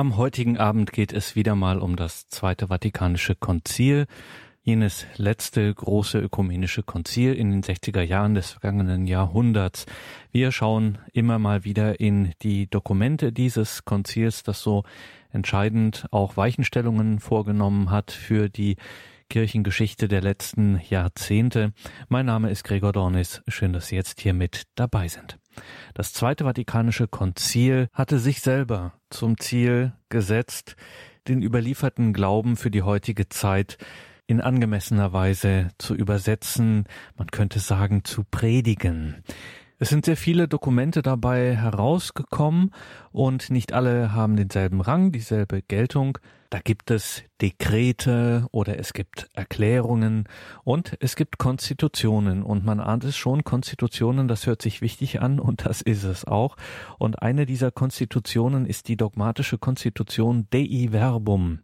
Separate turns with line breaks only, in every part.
Am heutigen Abend geht es wieder mal um das Zweite Vatikanische Konzil, jenes letzte große ökumenische Konzil in den 60er Jahren des vergangenen Jahrhunderts. Wir schauen immer mal wieder in die Dokumente dieses Konzils, das so entscheidend auch Weichenstellungen vorgenommen hat für die Kirchengeschichte der letzten Jahrzehnte. Mein Name ist Gregor Dornis. Schön, dass Sie jetzt hier mit dabei sind. Das Zweite Vatikanische Konzil hatte sich selber zum Ziel gesetzt, den überlieferten Glauben für die heutige Zeit in angemessener Weise zu übersetzen, man könnte sagen zu predigen. Es sind sehr viele Dokumente dabei herausgekommen und nicht alle haben denselben Rang, dieselbe Geltung. Da gibt es Dekrete oder es gibt Erklärungen und es gibt Konstitutionen und man ahnt es schon, Konstitutionen, das hört sich wichtig an und das ist es auch. Und eine dieser Konstitutionen ist die dogmatische Konstitution Dei Verbum,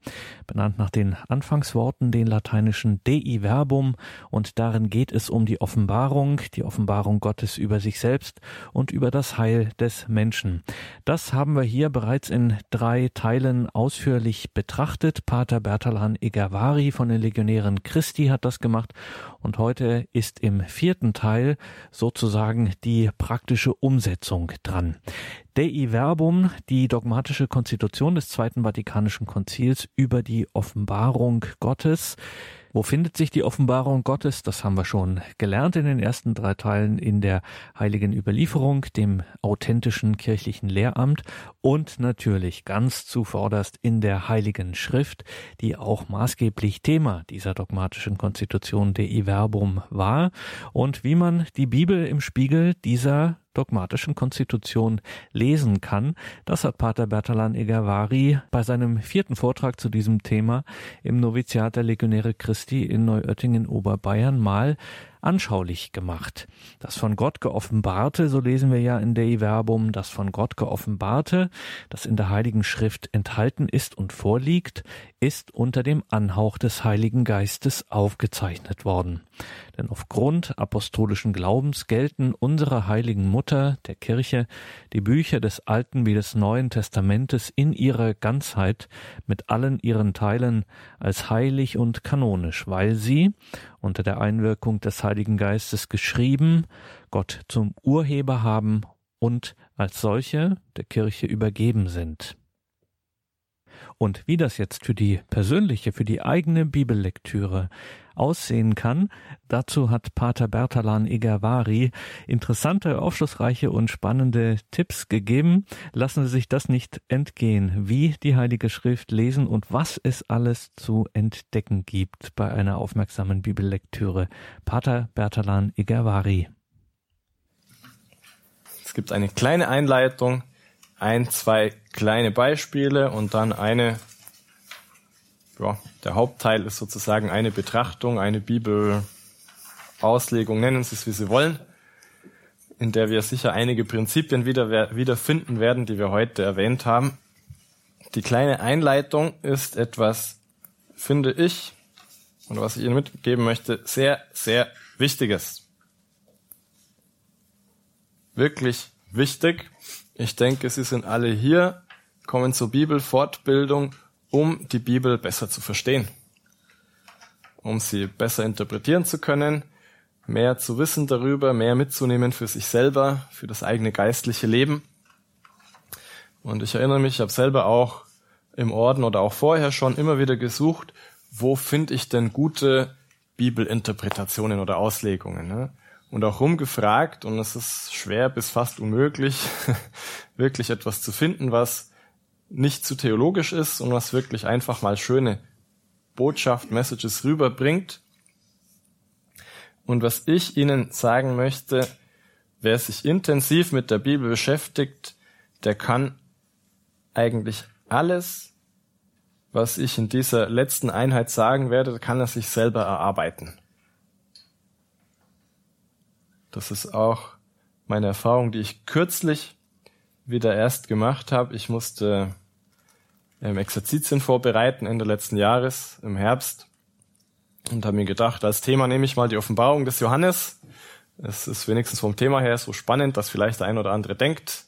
benannt nach den Anfangsworten, den lateinischen Dei Verbum und darin geht es um die Offenbarung, die Offenbarung Gottes über sich selbst und über das Heil des Menschen. Das haben wir hier bereits in drei Teilen ausführlich betrachtet. Pater Bertalan Egavari von den Legionären Christi hat das gemacht und heute ist im vierten Teil sozusagen die praktische Umsetzung dran. Dei Verbum, die dogmatische Konstitution des Zweiten Vatikanischen Konzils über die Offenbarung Gottes. Wo findet sich die Offenbarung Gottes? Das haben wir schon gelernt in den ersten drei Teilen in der heiligen Überlieferung, dem authentischen kirchlichen Lehramt und natürlich ganz zuvorderst in der heiligen Schrift, die auch maßgeblich Thema dieser dogmatischen Konstitution Dei Verbum war und wie man die Bibel im Spiegel dieser dogmatischen Konstitution lesen kann. Das hat Pater Bertalan Egavari bei seinem vierten Vortrag zu diesem Thema im Noviziat der Legionäre Christi in Neuöttingen Oberbayern mal anschaulich gemacht. Das von Gott geoffenbarte, so lesen wir ja in Dei Verbum, das von Gott geoffenbarte, das in der Heiligen Schrift enthalten ist und vorliegt, ist unter dem Anhauch des Heiligen Geistes aufgezeichnet worden. Denn aufgrund apostolischen Glaubens gelten unserer heiligen Mutter, der Kirche, die Bücher des Alten wie des Neuen Testamentes in ihrer Ganzheit mit allen ihren Teilen als heilig und kanonisch, weil sie, unter der Einwirkung des Heiligen Geistes geschrieben, Gott zum Urheber haben und als solche der Kirche übergeben sind. Und wie das jetzt für die persönliche, für die eigene Bibellektüre aussehen kann, dazu hat Pater Bertalan Igavari interessante, aufschlussreiche und spannende Tipps gegeben. Lassen Sie sich das nicht entgehen, wie die Heilige Schrift lesen und was es alles zu entdecken gibt bei einer aufmerksamen Bibellektüre. Pater Bertalan Igavari.
Es gibt eine kleine Einleitung, ein, zwei kleine Beispiele und dann eine, ja, der Hauptteil ist sozusagen eine Betrachtung, eine Bibelauslegung, nennen Sie es wie Sie wollen, in der wir sicher einige Prinzipien wieder, wiederfinden werden, die wir heute erwähnt haben. Die kleine Einleitung ist etwas, finde ich, und was ich Ihnen mitgeben möchte, sehr, sehr Wichtiges. Wirklich wichtig. Ich denke, Sie sind alle hier, kommen zur Bibelfortbildung, um die Bibel besser zu verstehen, um sie besser interpretieren zu können, mehr zu wissen darüber, mehr mitzunehmen für sich selber, für das eigene geistliche Leben. Und ich erinnere mich, ich habe selber auch im Orden oder auch vorher schon immer wieder gesucht, wo finde ich denn gute Bibelinterpretationen oder Auslegungen. Ne? Und auch rumgefragt und es ist schwer bis fast unmöglich, wirklich etwas zu finden, was nicht zu theologisch ist und was wirklich einfach mal schöne Botschaft, Messages rüberbringt. Und was ich Ihnen sagen möchte, wer sich intensiv mit der Bibel beschäftigt, der kann eigentlich alles, was ich in dieser letzten Einheit sagen werde, kann er sich selber erarbeiten. Das ist auch meine Erfahrung, die ich kürzlich wieder erst gemacht habe. Ich musste ähm, Exerzitien vorbereiten Ende letzten Jahres im Herbst und habe mir gedacht, als Thema nehme ich mal die Offenbarung des Johannes. Es ist wenigstens vom Thema her so spannend, dass vielleicht der ein oder andere denkt,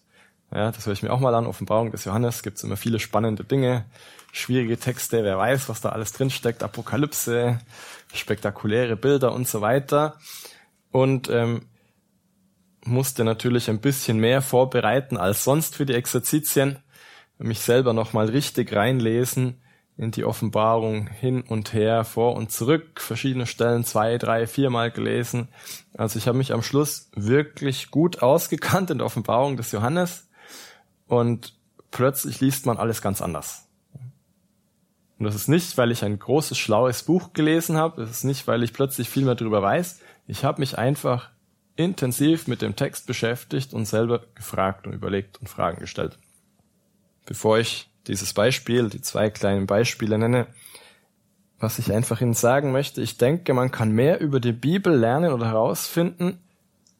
Ja, das höre ich mir auch mal an. Offenbarung des Johannes gibt es immer viele spannende Dinge, schwierige Texte, wer weiß, was da alles drinsteckt, Apokalypse, spektakuläre Bilder und so weiter. Und ähm, musste natürlich ein bisschen mehr vorbereiten als sonst für die Exerzitien, mich selber nochmal richtig reinlesen in die Offenbarung hin und her, vor und zurück, verschiedene Stellen zwei, drei, viermal gelesen. Also ich habe mich am Schluss wirklich gut ausgekannt in der Offenbarung des Johannes und plötzlich liest man alles ganz anders. Und das ist nicht, weil ich ein großes, schlaues Buch gelesen habe, das ist nicht, weil ich plötzlich viel mehr darüber weiß. Ich habe mich einfach intensiv mit dem Text beschäftigt und selber gefragt und überlegt und Fragen gestellt. Bevor ich dieses Beispiel, die zwei kleinen Beispiele nenne, was ich einfach Ihnen sagen möchte, ich denke, man kann mehr über die Bibel lernen oder herausfinden,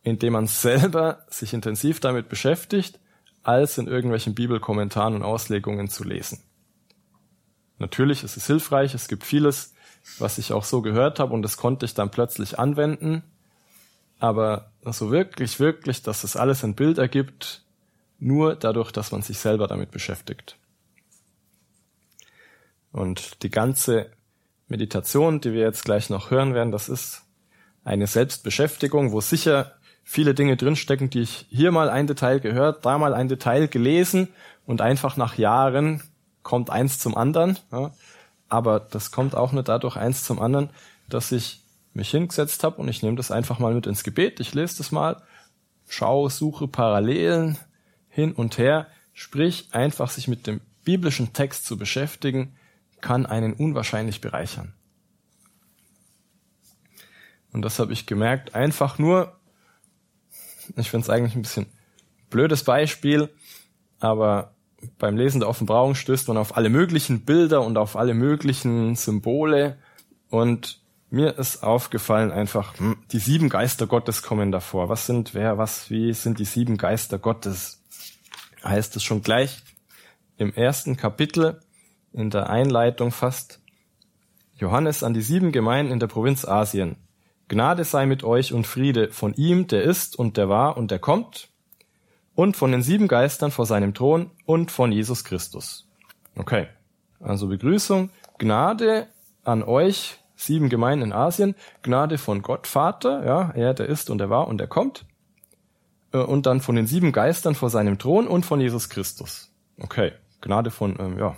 indem man selber sich intensiv damit beschäftigt, als in irgendwelchen Bibelkommentaren und Auslegungen zu lesen. Natürlich ist es hilfreich, es gibt vieles, was ich auch so gehört habe und das konnte ich dann plötzlich anwenden, aber so wirklich, wirklich, dass das alles ein Bild ergibt, nur dadurch, dass man sich selber damit beschäftigt. Und die ganze Meditation, die wir jetzt gleich noch hören werden, das ist eine Selbstbeschäftigung, wo sicher viele Dinge drinstecken, die ich hier mal ein Detail gehört, da mal ein Detail gelesen und einfach nach Jahren kommt eins zum anderen. Aber das kommt auch nur dadurch eins zum anderen, dass ich mich hingesetzt habe und ich nehme das einfach mal mit ins Gebet. Ich lese das mal, schaue, suche Parallelen hin und her. Sprich, einfach sich mit dem biblischen Text zu beschäftigen, kann einen unwahrscheinlich bereichern. Und das habe ich gemerkt, einfach nur, ich finde es eigentlich ein bisschen blödes Beispiel, aber beim Lesen der Offenbarung stößt man auf alle möglichen Bilder und auf alle möglichen Symbole und mir ist aufgefallen einfach, hm, die sieben Geister Gottes kommen davor. Was sind, wer, was, wie sind die sieben Geister Gottes? Heißt es schon gleich im ersten Kapitel in der Einleitung fast Johannes an die sieben Gemeinden in der Provinz Asien. Gnade sei mit euch und Friede von ihm, der ist und der war und der kommt, und von den sieben Geistern vor seinem Thron und von Jesus Christus. Okay, also Begrüßung, Gnade an euch, sieben Gemeinden in Asien, Gnade von Gott Vater, ja, er, der ist und der war und der kommt, äh, und dann von den sieben Geistern vor seinem Thron und von Jesus Christus. Okay, Gnade von, ähm, ja,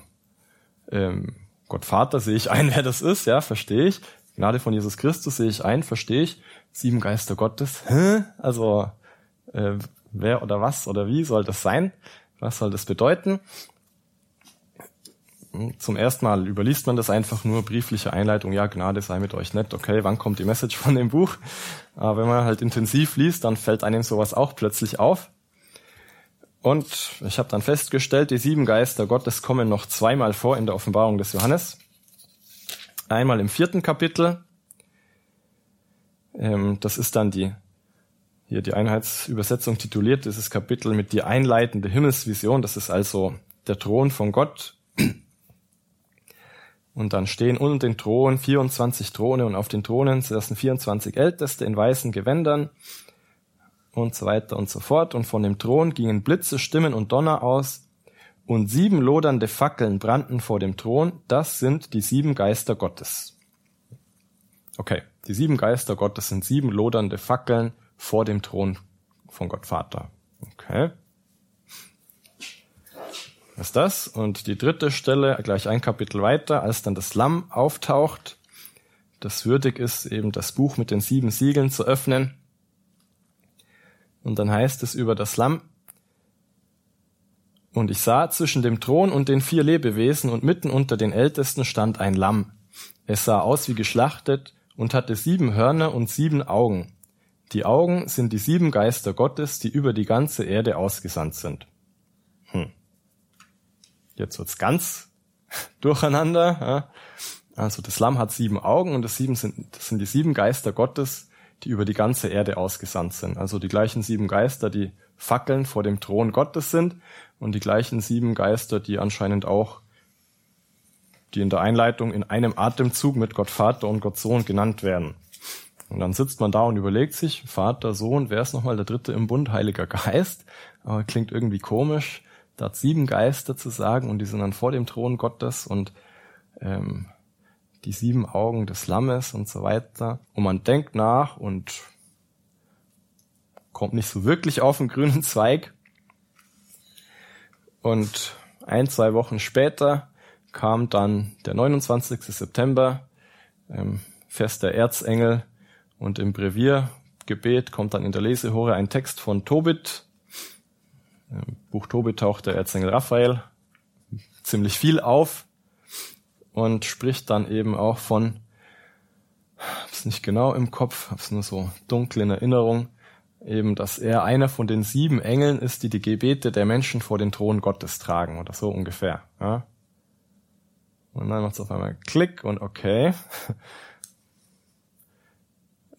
ähm, Gott Vater sehe ich ein, wer das ist, ja, verstehe ich. Gnade von Jesus Christus sehe ich ein, verstehe ich. Sieben Geister Gottes, hä? Also äh, wer oder was oder wie soll das sein? Was soll das bedeuten? Zum ersten Mal überliest man das einfach nur, briefliche Einleitung, ja, Gnade sei mit euch nett, okay, wann kommt die Message von dem Buch? Aber wenn man halt intensiv liest, dann fällt einem sowas auch plötzlich auf. Und ich habe dann festgestellt, die sieben Geister Gottes kommen noch zweimal vor in der Offenbarung des Johannes. Einmal im vierten Kapitel. Ähm, das ist dann die, hier die Einheitsübersetzung tituliert, dieses Kapitel mit die einleitende Himmelsvision. Das ist also der Thron von Gott. Und dann stehen unter den Thron 24 Throne und auf den Thronen saßen 24 Älteste in weißen Gewändern und so weiter und so fort. Und von dem Thron gingen Blitze, Stimmen und Donner aus und sieben lodernde Fackeln brannten vor dem Thron, das sind die sieben Geister Gottes. Okay, die sieben Geister Gottes sind sieben lodernde Fackeln vor dem Thron von Gott Vater. Okay. Ist das? Und die dritte Stelle, gleich ein Kapitel weiter, als dann das Lamm auftaucht, das würdig ist, eben das Buch mit den sieben Siegeln zu öffnen. Und dann heißt es über das Lamm, und ich sah zwischen dem Thron und den vier Lebewesen und mitten unter den Ältesten stand ein Lamm. Es sah aus wie geschlachtet und hatte sieben Hörner und sieben Augen. Die Augen sind die sieben Geister Gottes, die über die ganze Erde ausgesandt sind. Jetzt wird's ganz durcheinander. Ja. Also das Lamm hat sieben Augen und das, sieben sind, das sind die sieben Geister Gottes, die über die ganze Erde ausgesandt sind. Also die gleichen sieben Geister, die Fackeln vor dem Thron Gottes sind und die gleichen sieben Geister, die anscheinend auch, die in der Einleitung in einem Atemzug mit Gott Vater und Gott Sohn genannt werden. Und dann sitzt man da und überlegt sich, Vater, Sohn, wer ist nochmal der dritte im Bund, Heiliger Geist? Aber klingt irgendwie komisch. Da sieben Geister zu sagen und die sind dann vor dem Thron Gottes und ähm, die sieben Augen des Lammes und so weiter. Und man denkt nach und kommt nicht so wirklich auf den grünen Zweig. Und ein, zwei Wochen später kam dann der 29. September, ähm, Fest der Erzengel, und im Breviergebet kommt dann in der Lesehore ein Text von Tobit. Buch Tobit taucht der Erzengel Raphael ziemlich viel auf und spricht dann eben auch von, hab's nicht genau im Kopf, hab's nur so dunkel in Erinnerung, eben, dass er einer von den sieben Engeln ist, die die Gebete der Menschen vor den Thron Gottes tragen oder so ungefähr. Ja? Und dann macht's auf einmal Klick und okay.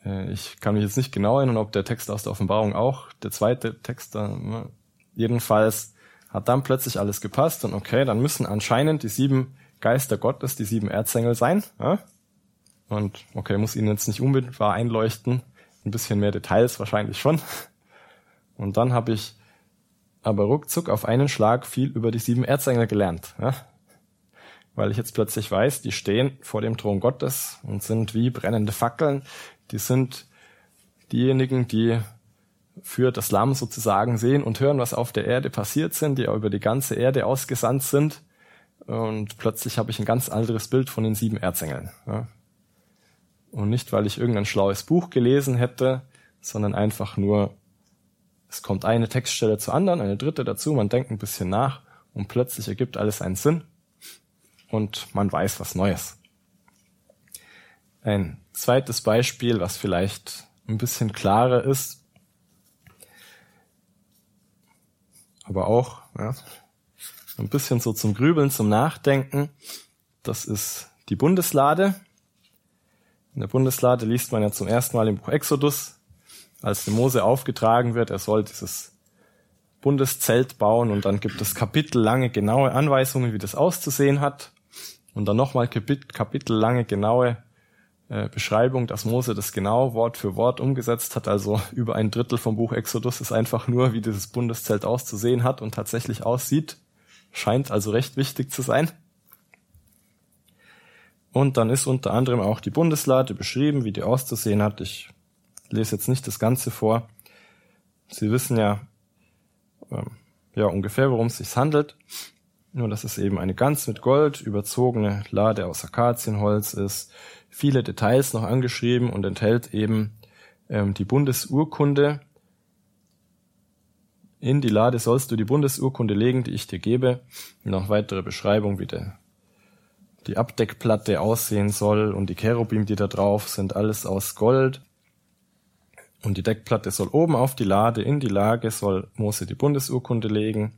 Äh, ich kann mich jetzt nicht genau erinnern, ob der Text aus der Offenbarung auch, der zweite Text da, ne? Jedenfalls hat dann plötzlich alles gepasst und okay, dann müssen anscheinend die sieben Geister Gottes, die sieben Erzengel sein. Ja? Und okay, muss ihnen jetzt nicht unmittelbar einleuchten, ein bisschen mehr Details wahrscheinlich schon. Und dann habe ich aber ruckzuck auf einen Schlag viel über die sieben Erzengel gelernt. Ja? Weil ich jetzt plötzlich weiß, die stehen vor dem Thron Gottes und sind wie brennende Fackeln, die sind diejenigen, die für das Lamm sozusagen sehen und hören, was auf der Erde passiert sind, die auch über die ganze Erde ausgesandt sind. Und plötzlich habe ich ein ganz anderes Bild von den sieben Erzengeln. Ja. Und nicht, weil ich irgendein schlaues Buch gelesen hätte, sondern einfach nur, es kommt eine Textstelle zur anderen, eine dritte dazu, man denkt ein bisschen nach und plötzlich ergibt alles einen Sinn und man weiß was Neues. Ein zweites Beispiel, was vielleicht ein bisschen klarer ist, aber auch ja, ein bisschen so zum Grübeln, zum Nachdenken. Das ist die Bundeslade. In der Bundeslade liest man ja zum ersten Mal im Buch Exodus, als dem Mose aufgetragen wird, er soll dieses Bundeszelt bauen und dann gibt es kapitellange genaue Anweisungen, wie das auszusehen hat und dann nochmal kapitellange genaue äh, Beschreibung, dass Mose das genau Wort für Wort umgesetzt hat. Also über ein Drittel vom Buch Exodus ist einfach nur, wie dieses Bundeszelt auszusehen hat und tatsächlich aussieht. Scheint also recht wichtig zu sein. Und dann ist unter anderem auch die Bundeslade beschrieben, wie die auszusehen hat. Ich lese jetzt nicht das Ganze vor. Sie wissen ja, ähm, ja ungefähr, worum es sich handelt. Nur, dass es eben eine ganz mit Gold überzogene Lade aus Akazienholz ist, viele Details noch angeschrieben und enthält eben ähm, die Bundesurkunde. In die Lade sollst du die Bundesurkunde legen, die ich dir gebe. Noch weitere Beschreibung, wie der, die Abdeckplatte aussehen soll und die Cherubim, die da drauf sind, alles aus Gold. Und die Deckplatte soll oben auf die Lade, in die Lage soll Mose die Bundesurkunde legen.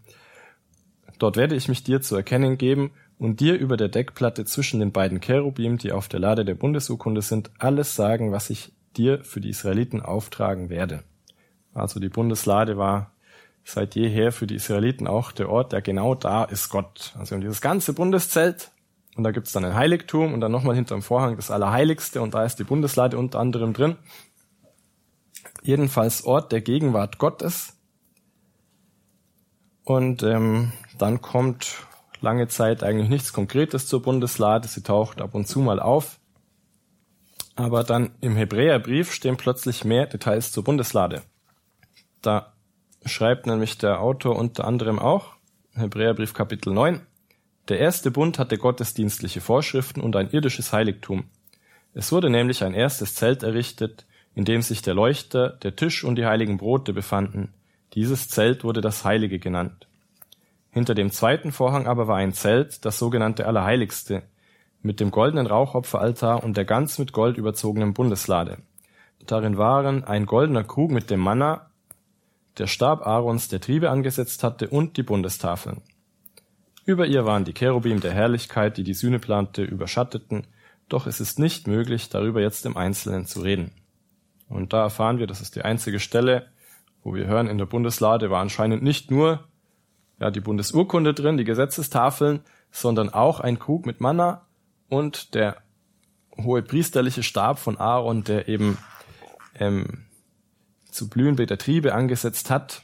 Dort werde ich mich dir zu erkennen geben und dir über der Deckplatte zwischen den beiden Cherubim, die auf der Lade der Bundesurkunde sind, alles sagen, was ich dir für die Israeliten auftragen werde. Also die Bundeslade war seit jeher für die Israeliten auch der Ort, der genau da ist Gott. Also dieses ganze Bundeszelt und da gibt's dann ein Heiligtum und dann nochmal hinterm Vorhang das Allerheiligste und da ist die Bundeslade unter anderem drin. Jedenfalls Ort der Gegenwart Gottes. Und ähm, dann kommt lange Zeit eigentlich nichts Konkretes zur Bundeslade. Sie taucht ab und zu mal auf. Aber dann im Hebräerbrief stehen plötzlich mehr Details zur Bundeslade. Da schreibt nämlich der Autor unter anderem auch, Hebräerbrief Kapitel 9, der erste Bund hatte gottesdienstliche Vorschriften und ein irdisches Heiligtum. Es wurde nämlich ein erstes Zelt errichtet, in dem sich der Leuchter, der Tisch und die heiligen Brote befanden. Dieses Zelt wurde das Heilige genannt. Hinter dem zweiten Vorhang aber war ein Zelt, das sogenannte Allerheiligste, mit dem goldenen Rauchopferaltar und der ganz mit Gold überzogenen Bundeslade. Darin waren ein goldener Krug mit dem Manna, der Stab Aarons, der Triebe angesetzt hatte, und die Bundestafeln. Über ihr waren die Cherubim der Herrlichkeit, die die Sühneplante überschatteten, doch es ist nicht möglich, darüber jetzt im Einzelnen zu reden. Und da erfahren wir, das ist die einzige Stelle, wo wir hören, in der Bundeslade war anscheinend nicht nur ja, die Bundesurkunde drin, die Gesetzestafeln, sondern auch ein Krug mit Manna und der hohe priesterliche Stab von Aaron, der eben ähm, zu blühender Triebe angesetzt hat,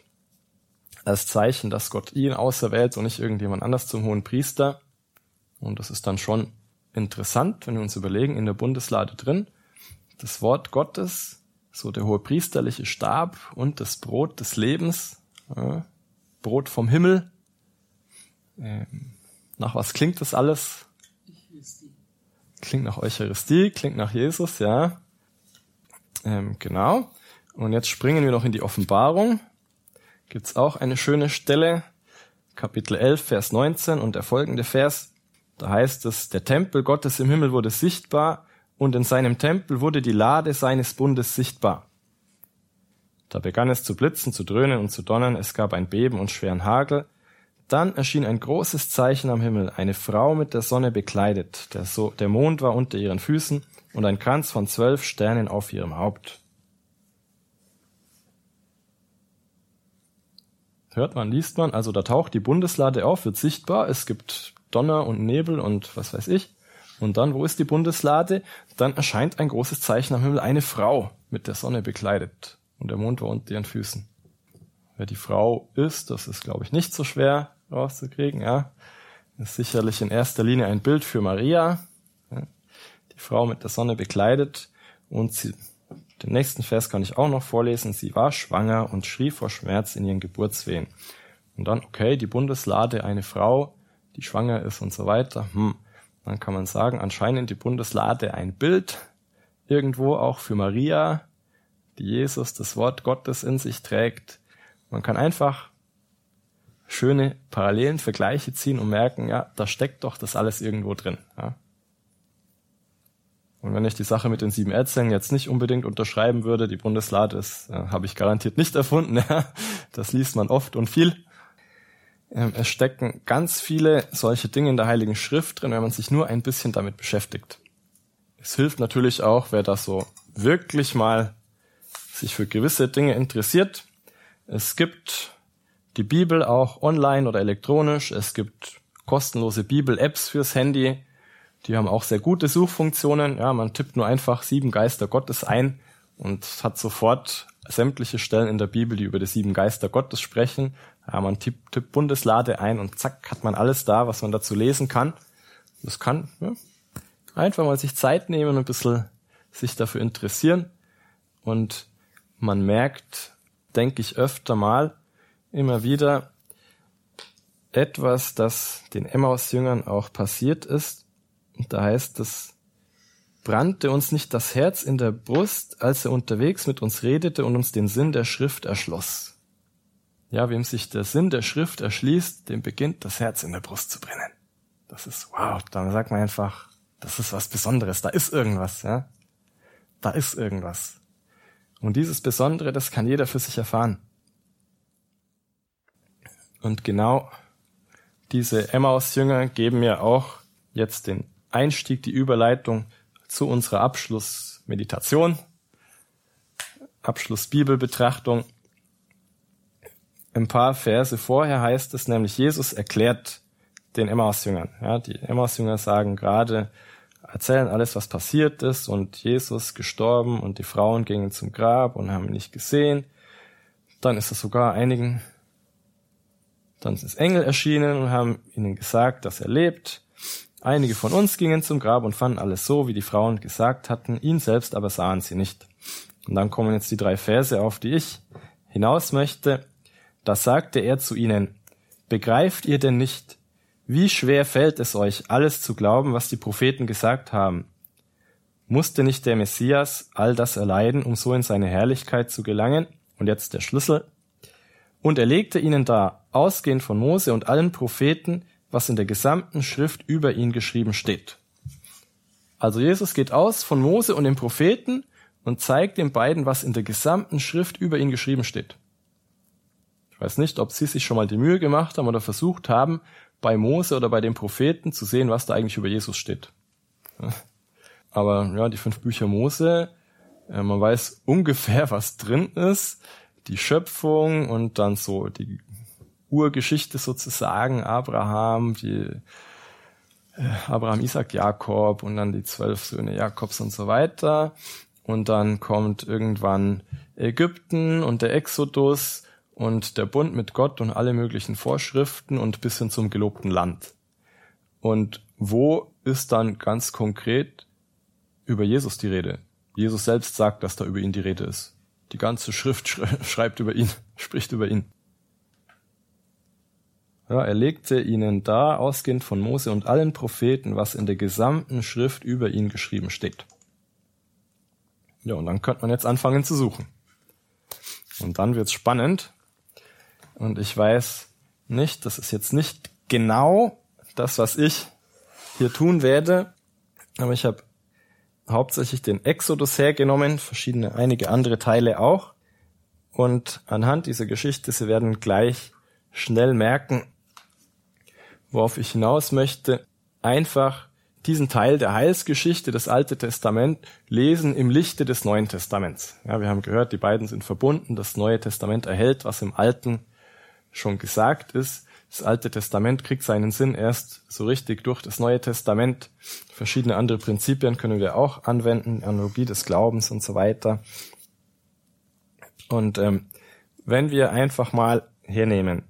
als Zeichen, dass Gott ihn auserwählt und nicht irgendjemand anders zum hohen Priester. Und das ist dann schon interessant, wenn wir uns überlegen, in der Bundeslade drin, das Wort Gottes, so der hohe priesterliche Stab und das Brot des Lebens, äh, Brot vom Himmel. Ähm, nach was klingt das alles? Klingt nach Eucharistie, klingt nach Jesus, ja. Ähm, genau. Und jetzt springen wir noch in die Offenbarung. Gibt's auch eine schöne Stelle, Kapitel 11, Vers 19 und der folgende Vers. Da heißt es, der Tempel Gottes im Himmel wurde sichtbar und in seinem Tempel wurde die Lade seines Bundes sichtbar. Da begann es zu blitzen, zu dröhnen und zu donnern, es gab ein Beben und schweren Hagel. Dann erschien ein großes Zeichen am Himmel, eine Frau mit der Sonne bekleidet, der, so der Mond war unter ihren Füßen und ein Kranz von zwölf Sternen auf ihrem Haupt. Hört man, liest man, also da taucht die Bundeslade auf, wird sichtbar, es gibt Donner und Nebel und was weiß ich. Und dann, wo ist die Bundeslade? Dann erscheint ein großes Zeichen am Himmel, eine Frau mit der Sonne bekleidet und der Mond war unter ihren Füßen. Wer die Frau ist, das ist, glaube ich, nicht so schwer rauszukriegen. Ja, ist sicherlich in erster Linie ein Bild für Maria, ja? die Frau mit der Sonne bekleidet und sie den nächsten Vers kann ich auch noch vorlesen. Sie war schwanger und schrie vor Schmerz in ihren Geburtswehen. Und dann, okay, die Bundeslade, eine Frau, die schwanger ist und so weiter. Hm. Dann kann man sagen, anscheinend die Bundeslade ein Bild, irgendwo auch für Maria, die Jesus das Wort Gottes in sich trägt. Man kann einfach schöne Parallelen, Vergleiche ziehen und merken, ja, da steckt doch das alles irgendwo drin. Ja. Und wenn ich die Sache mit den sieben Erzählen jetzt nicht unbedingt unterschreiben würde, die Bundeslade ist, äh, habe ich garantiert nicht erfunden. Ja. Das liest man oft und viel. Ähm, es stecken ganz viele solche Dinge in der Heiligen Schrift drin, wenn man sich nur ein bisschen damit beschäftigt. Es hilft natürlich auch, wer das so wirklich mal sich für gewisse Dinge interessiert. Es gibt die Bibel auch online oder elektronisch. Es gibt kostenlose Bibel-Apps fürs Handy. Die haben auch sehr gute Suchfunktionen. Ja, man tippt nur einfach sieben Geister Gottes ein und hat sofort sämtliche Stellen in der Bibel, die über die sieben Geister Gottes sprechen. Ja, man tippt, tippt Bundeslade ein und zack, hat man alles da, was man dazu lesen kann. Das kann ja, einfach mal sich Zeit nehmen und ein bisschen sich dafür interessieren. Und man merkt, denke ich öfter mal, immer wieder etwas, das den Emmaus-Jüngern auch passiert ist, und da heißt es, brannte uns nicht das Herz in der Brust, als er unterwegs mit uns redete und uns den Sinn der Schrift erschloss. Ja, wem sich der Sinn der Schrift erschließt, dem beginnt das Herz in der Brust zu brennen. Das ist, wow, dann sagt man einfach, das ist was Besonderes, da ist irgendwas, ja. Da ist irgendwas. Und dieses Besondere, das kann jeder für sich erfahren. Und genau diese Emmaus-Jünger geben mir auch jetzt den Einstieg, die Überleitung zu unserer Abschlussmeditation, Abschlussbibelbetrachtung. Ein paar Verse vorher heißt es nämlich, Jesus erklärt den Emmaus-Jüngern. Ja, die Emmaus-Jünger sagen gerade, erzählen alles, was passiert ist und Jesus gestorben und die Frauen gingen zum Grab und haben ihn nicht gesehen. Dann ist es sogar einigen, dann ist Engel erschienen und haben ihnen gesagt, dass er lebt. Einige von uns gingen zum Grab und fanden alles so, wie die Frauen gesagt hatten, ihn selbst aber sahen sie nicht. Und dann kommen jetzt die drei Verse, auf die ich hinaus möchte. Da sagte er zu ihnen, begreift ihr denn nicht, wie schwer fällt es euch, alles zu glauben, was die Propheten gesagt haben? Musste nicht der Messias all das erleiden, um so in seine Herrlichkeit zu gelangen? Und jetzt der Schlüssel. Und er legte ihnen da, ausgehend von Mose und allen Propheten, was in der gesamten Schrift über ihn geschrieben steht. Also Jesus geht aus von Mose und den Propheten und zeigt den beiden, was in der gesamten Schrift über ihn geschrieben steht. Ich weiß nicht, ob Sie sich schon mal die Mühe gemacht haben oder versucht haben, bei Mose oder bei den Propheten zu sehen, was da eigentlich über Jesus steht. Aber ja, die fünf Bücher Mose, äh, man weiß ungefähr, was drin ist. Die Schöpfung und dann so die Urgeschichte sozusagen, Abraham, die äh, Abraham, Isaac, Jakob und dann die zwölf Söhne Jakobs und so weiter. und dann kommt irgendwann Ägypten und der Exodus und der Bund mit Gott und alle möglichen Vorschriften und bis hin zum gelobten Land. Und wo ist dann ganz konkret über Jesus die Rede? Jesus selbst sagt, dass da über ihn die Rede ist. Die ganze Schrift schreibt über ihn, spricht über ihn. Ja, er legte ihnen da, ausgehend von Mose und allen Propheten, was in der gesamten Schrift über ihn geschrieben steht. Ja, und dann könnte man jetzt anfangen zu suchen. Und dann wird's spannend. Und ich weiß nicht, das ist jetzt nicht genau das, was ich hier tun werde, aber ich habe hauptsächlich den Exodus hergenommen, verschiedene, einige andere Teile auch. Und anhand dieser Geschichte, Sie werden gleich schnell merken, worauf ich hinaus möchte, einfach diesen Teil der Heilsgeschichte, des Alte Testament, lesen im Lichte des Neuen Testaments. Ja, wir haben gehört, die beiden sind verbunden. Das Neue Testament erhält, was im Alten schon gesagt ist. Das Alte Testament kriegt seinen Sinn erst so richtig durch das Neue Testament. Verschiedene andere Prinzipien können wir auch anwenden, Analogie des Glaubens und so weiter. Und ähm, wenn wir einfach mal hernehmen,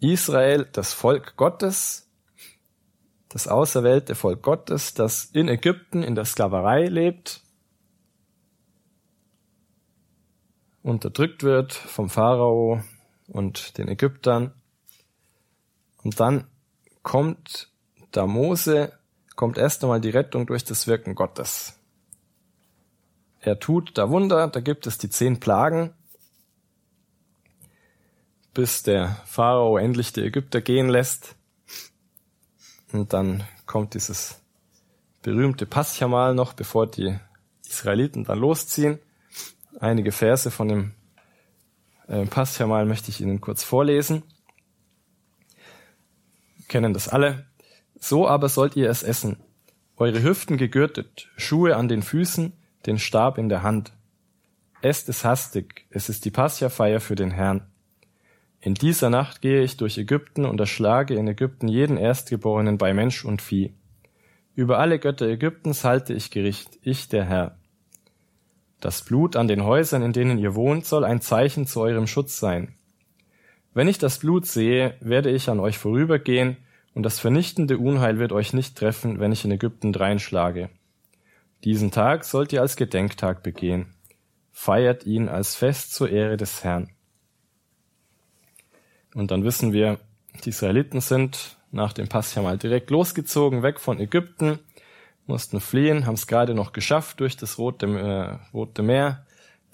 Israel, das Volk Gottes, das auserwählte Volk Gottes, das in Ägypten in der Sklaverei lebt, unterdrückt wird vom Pharao, und den Ägyptern. Und dann kommt da Mose, kommt erst einmal die Rettung durch das Wirken Gottes. Er tut da Wunder, da gibt es die zehn Plagen, bis der Pharao endlich die Ägypter gehen lässt. Und dann kommt dieses berühmte Paschamal noch, bevor die Israeliten dann losziehen. Einige Verse von dem äh, passt ja mal, möchte ich Ihnen kurz vorlesen. Kennen das alle. So aber sollt ihr es essen. Eure Hüften gegürtet, Schuhe an den Füßen, den Stab in der Hand. Esst es hastig, es ist die Pascha-Feier für den Herrn. In dieser Nacht gehe ich durch Ägypten und erschlage in Ägypten jeden Erstgeborenen bei Mensch und Vieh. Über alle Götter Ägyptens halte ich Gericht, ich der Herr. Das Blut an den Häusern, in denen ihr wohnt, soll ein Zeichen zu eurem Schutz sein. Wenn ich das Blut sehe, werde ich an euch vorübergehen, und das vernichtende Unheil wird euch nicht treffen, wenn ich in Ägypten dreinschlage. Diesen Tag sollt ihr als Gedenktag begehen. Feiert ihn als Fest zur Ehre des Herrn. Und dann wissen wir, die Israeliten sind nach dem Pass ja mal direkt losgezogen, weg von Ägypten, mussten fliehen, haben es gerade noch geschafft durch das Rote, äh, Rote Meer,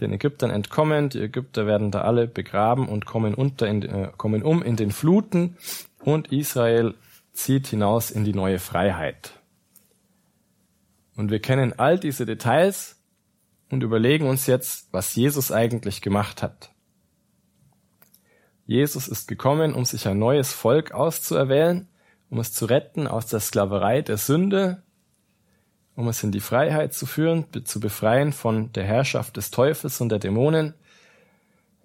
den Ägyptern entkommen. Die Ägypter werden da alle begraben und kommen unter, in, äh, kommen um in den Fluten und Israel zieht hinaus in die neue Freiheit. Und wir kennen all diese Details und überlegen uns jetzt, was Jesus eigentlich gemacht hat. Jesus ist gekommen, um sich ein neues Volk auszuerwählen, um es zu retten aus der Sklaverei der Sünde um es in die Freiheit zu führen, zu befreien von der Herrschaft des Teufels und der Dämonen,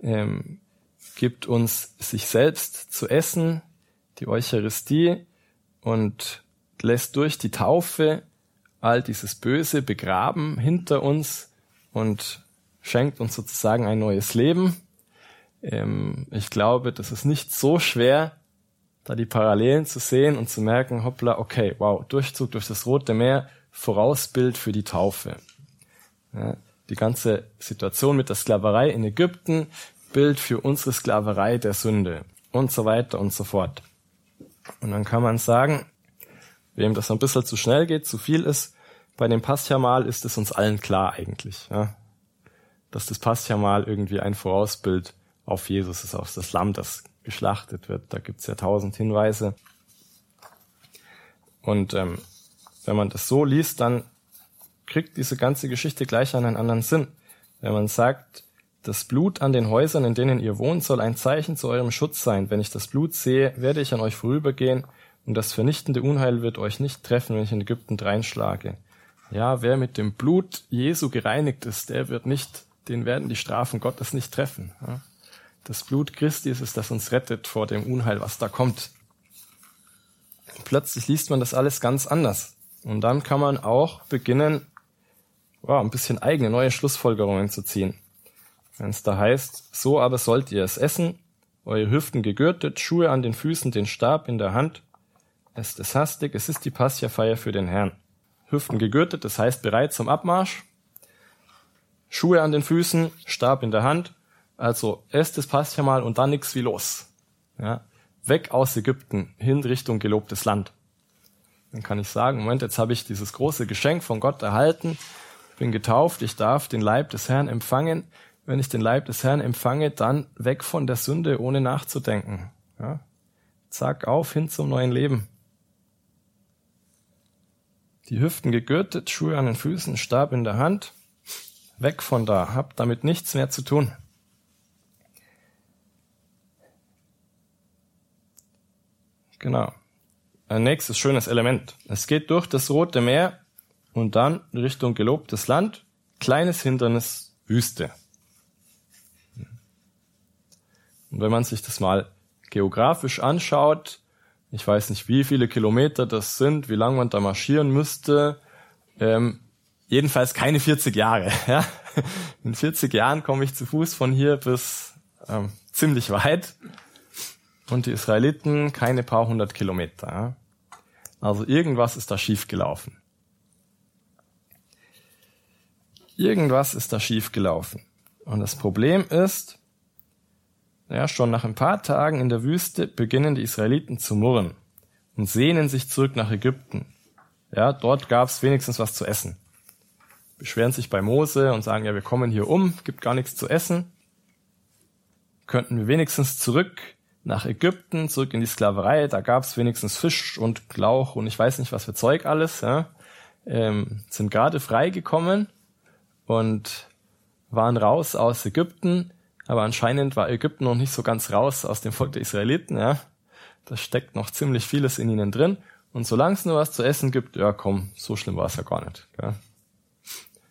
ähm, gibt uns sich selbst zu essen, die Eucharistie und lässt durch die Taufe all dieses Böse begraben hinter uns und schenkt uns sozusagen ein neues Leben. Ähm, ich glaube, das ist nicht so schwer, da die Parallelen zu sehen und zu merken, hoppla, okay, wow, Durchzug durch das Rote Meer, Vorausbild für die Taufe. Ja, die ganze Situation mit der Sklaverei in Ägypten, Bild für unsere Sklaverei der Sünde und so weiter und so fort. Und dann kann man sagen, wem das ein bisschen zu schnell geht, zu viel ist, bei dem Paschamal ist es uns allen klar eigentlich, ja, dass das Paschamal irgendwie ein Vorausbild auf Jesus ist, auf das Lamm, das geschlachtet wird. Da gibt's ja tausend Hinweise. Und ähm, wenn man das so liest, dann kriegt diese ganze Geschichte gleich einen anderen Sinn. Wenn man sagt, das Blut an den Häusern, in denen ihr wohnt, soll ein Zeichen zu eurem Schutz sein. Wenn ich das Blut sehe, werde ich an euch vorübergehen und das vernichtende Unheil wird euch nicht treffen, wenn ich in Ägypten dreinschlage. Ja, wer mit dem Blut Jesu gereinigt ist, der wird nicht, den werden die Strafen Gottes nicht treffen. Das Blut Christi ist es, das uns rettet vor dem Unheil, was da kommt. Plötzlich liest man das alles ganz anders. Und dann kann man auch beginnen, wow, ein bisschen eigene, neue Schlussfolgerungen zu ziehen. Wenn es da heißt, so aber sollt ihr es essen, eure Hüften gegürtet, Schuhe an den Füßen, den Stab in der Hand. Es hastig, es ist die Passia-Feier für den Herrn. Hüften gegürtet, das heißt bereit zum Abmarsch. Schuhe an den Füßen, Stab in der Hand. Also esst es mal und dann nix wie los. Ja, weg aus Ägypten, hin Richtung gelobtes Land. Dann kann ich sagen, Moment, jetzt habe ich dieses große Geschenk von Gott erhalten, bin getauft, ich darf den Leib des Herrn empfangen. Wenn ich den Leib des Herrn empfange, dann weg von der Sünde, ohne nachzudenken. Ja? Zack, auf hin zum neuen Leben. Die Hüften gegürtet, Schuhe an den Füßen, Stab in der Hand. Weg von da, hab damit nichts mehr zu tun. Genau. Ein nächstes schönes Element. Es geht durch das Rote Meer und dann Richtung gelobtes Land. Kleines Hindernis, Wüste. Und wenn man sich das mal geografisch anschaut, ich weiß nicht, wie viele Kilometer das sind, wie lange man da marschieren müsste, ähm, jedenfalls keine 40 Jahre. Ja? In 40 Jahren komme ich zu Fuß von hier bis ähm, ziemlich weit und die Israeliten keine paar hundert Kilometer. Also irgendwas ist da schief gelaufen. Irgendwas ist da schief gelaufen. Und das Problem ist, ja, schon nach ein paar Tagen in der Wüste beginnen die Israeliten zu murren und sehnen sich zurück nach Ägypten. Ja, dort gab es wenigstens was zu essen. Beschweren sich bei Mose und sagen, ja, wir kommen hier um, gibt gar nichts zu essen. Könnten wir wenigstens zurück nach Ägypten, zurück in die Sklaverei, da gab's wenigstens Fisch und Lauch und ich weiß nicht was für Zeug alles, ja, ähm, sind gerade freigekommen und waren raus aus Ägypten, aber anscheinend war Ägypten noch nicht so ganz raus aus dem Volk der Israeliten, ja. Da steckt noch ziemlich vieles in ihnen drin. Und solange es nur was zu essen gibt, ja komm, so schlimm war es ja gar nicht. Gell?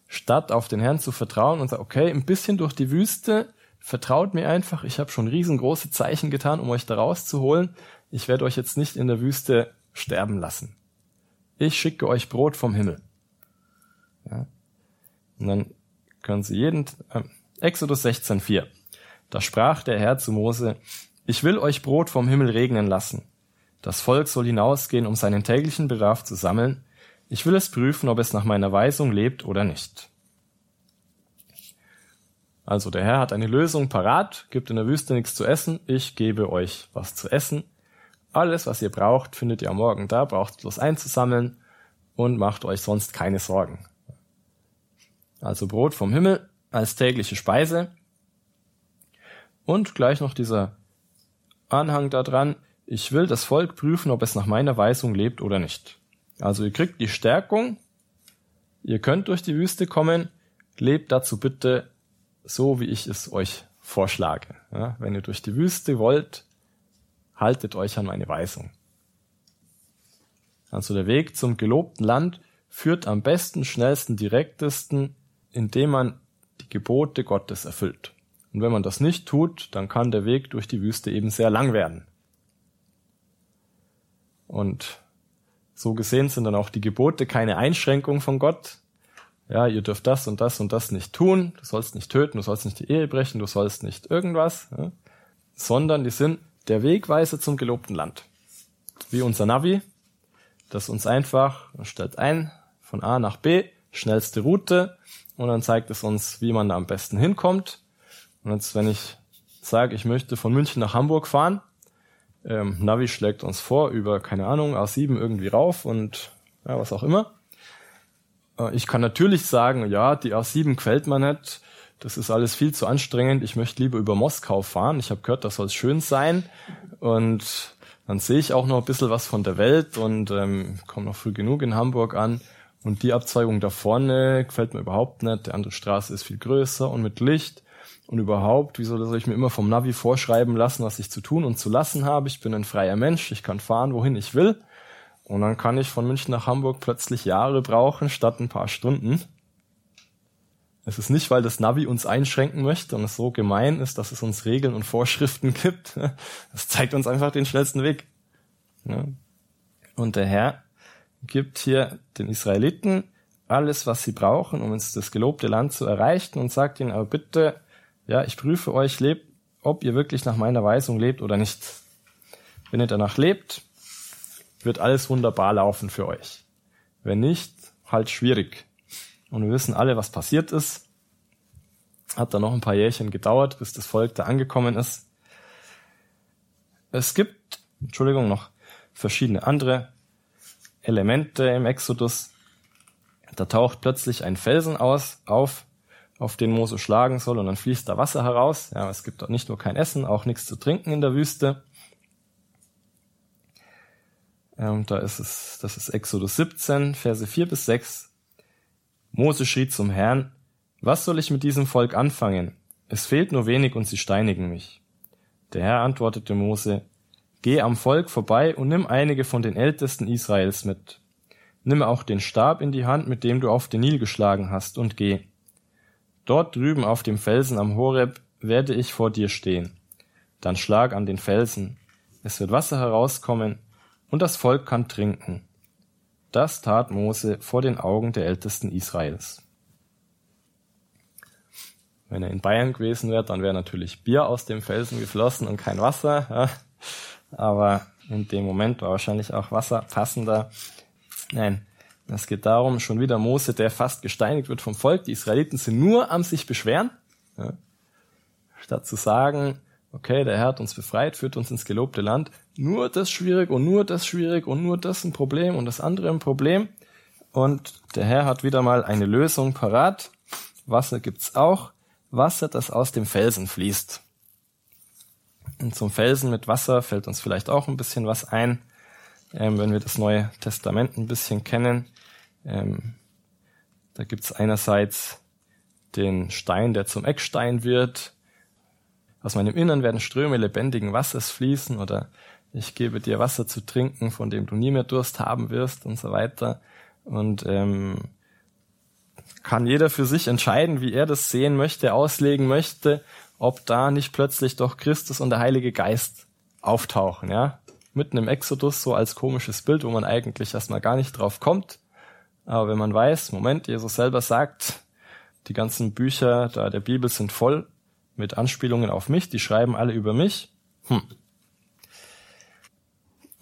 Statt auf den Herrn zu vertrauen und sagen, okay, ein bisschen durch die Wüste, Vertraut mir einfach, ich habe schon riesengroße Zeichen getan, um euch da rauszuholen. Ich werde euch jetzt nicht in der Wüste sterben lassen. Ich schicke euch Brot vom Himmel. Ja. Und dann können sie jeden, äh, Exodus 16,4. Da sprach der Herr zu Mose, ich will euch Brot vom Himmel regnen lassen. Das Volk soll hinausgehen, um seinen täglichen Bedarf zu sammeln. Ich will es prüfen, ob es nach meiner Weisung lebt oder nicht. Also der Herr hat eine Lösung parat, gibt in der Wüste nichts zu essen, ich gebe euch was zu essen. Alles, was ihr braucht, findet ihr am Morgen da, braucht bloß einzusammeln und macht euch sonst keine Sorgen. Also Brot vom Himmel als tägliche Speise und gleich noch dieser Anhang da dran, ich will das Volk prüfen, ob es nach meiner Weisung lebt oder nicht. Also ihr kriegt die Stärkung, ihr könnt durch die Wüste kommen, lebt dazu bitte so, wie ich es euch vorschlage. Ja, wenn ihr durch die Wüste wollt, haltet euch an meine Weisung. Also der Weg zum gelobten Land führt am besten, schnellsten, direktesten, indem man die Gebote Gottes erfüllt. Und wenn man das nicht tut, dann kann der Weg durch die Wüste eben sehr lang werden. Und so gesehen sind dann auch die Gebote keine Einschränkung von Gott, ja, ihr dürft das und das und das nicht tun, du sollst nicht töten, du sollst nicht die Ehe brechen, du sollst nicht irgendwas, ja, sondern die sind der Wegweiser zum gelobten Land. Wie unser Navi, das uns einfach stellt ein von A nach B, schnellste Route und dann zeigt es uns, wie man da am besten hinkommt. Und jetzt, wenn ich sage, ich möchte von München nach Hamburg fahren, ähm, Navi schlägt uns vor über, keine Ahnung, A7 irgendwie rauf und ja, was auch immer. Äh, ich kann natürlich sagen, ja, die A7 quält man nicht. Das ist alles viel zu anstrengend. Ich möchte lieber über Moskau fahren. Ich habe gehört, das soll schön sein. Und dann sehe ich auch noch ein bisschen was von der Welt und ähm, komme noch früh genug in Hamburg an. Und die Abzweigung da vorne gefällt mir überhaupt nicht. Die andere Straße ist viel größer und mit Licht. Und überhaupt, wieso soll ich mir immer vom Navi vorschreiben lassen, was ich zu tun und zu lassen habe? Ich bin ein freier Mensch. Ich kann fahren, wohin ich will. Und dann kann ich von München nach Hamburg plötzlich Jahre brauchen statt ein paar Stunden. Es ist nicht, weil das Navi uns einschränken möchte und es so gemein ist, dass es uns Regeln und Vorschriften gibt. Es zeigt uns einfach den schnellsten Weg. Und der Herr gibt hier den Israeliten alles, was sie brauchen, um ins das gelobte Land zu erreichen und sagt ihnen, aber bitte, ja, ich prüfe euch, lebt, ob ihr wirklich nach meiner Weisung lebt oder nicht. Wenn ihr danach lebt, wird alles wunderbar laufen für euch. Wenn nicht, halt schwierig. Und wir wissen alle, was passiert ist. Hat dann noch ein paar Jährchen gedauert, bis das Volk da angekommen ist. Es gibt, Entschuldigung, noch verschiedene andere Elemente im Exodus. Da taucht plötzlich ein Felsen aus, auf, auf den Mose schlagen soll und dann fließt da Wasser heraus. Ja, es gibt dort nicht nur kein Essen, auch nichts zu trinken in der Wüste. Ähm, da ist es, das ist Exodus 17, Verse 4 bis 6. Mose schrie zum Herrn, was soll ich mit diesem Volk anfangen? Es fehlt nur wenig und sie steinigen mich. Der Herr antwortete Mose, Geh am Volk vorbei und nimm einige von den Ältesten Israels mit. Nimm auch den Stab in die Hand, mit dem du auf den Nil geschlagen hast, und geh. Dort drüben auf dem Felsen am Horeb werde ich vor dir stehen. Dann schlag an den Felsen. Es wird Wasser herauskommen, und das Volk kann trinken. Das tat Mose vor den Augen der Ältesten Israels. Wenn er in Bayern gewesen wäre, dann wäre natürlich Bier aus dem Felsen geflossen und kein Wasser. Ja aber in dem Moment war wahrscheinlich auch Wasser passender. Nein, es geht darum, schon wieder Mose, der fast gesteinigt wird vom Volk. Die Israeliten sind nur am sich beschweren, ja. statt zu sagen, okay, der Herr hat uns befreit, führt uns ins gelobte Land. Nur das schwierig und nur das schwierig und nur das ein Problem und das andere ein Problem. Und der Herr hat wieder mal eine Lösung parat. Wasser gibt's auch. Wasser, das aus dem Felsen fließt. Und zum Felsen mit Wasser fällt uns vielleicht auch ein bisschen was ein, ähm, wenn wir das Neue Testament ein bisschen kennen. Ähm, da gibt's einerseits den Stein, der zum Eckstein wird. Aus meinem Innern werden Ströme lebendigen Wassers fließen oder ich gebe dir Wasser zu trinken, von dem du nie mehr Durst haben wirst und so weiter. Und ähm, kann jeder für sich entscheiden, wie er das sehen möchte, auslegen möchte ob da nicht plötzlich doch Christus und der Heilige Geist auftauchen, ja. Mitten im Exodus so als komisches Bild, wo man eigentlich erstmal gar nicht drauf kommt. Aber wenn man weiß, Moment, Jesus selber sagt, die ganzen Bücher da der Bibel sind voll mit Anspielungen auf mich, die schreiben alle über mich. Hm.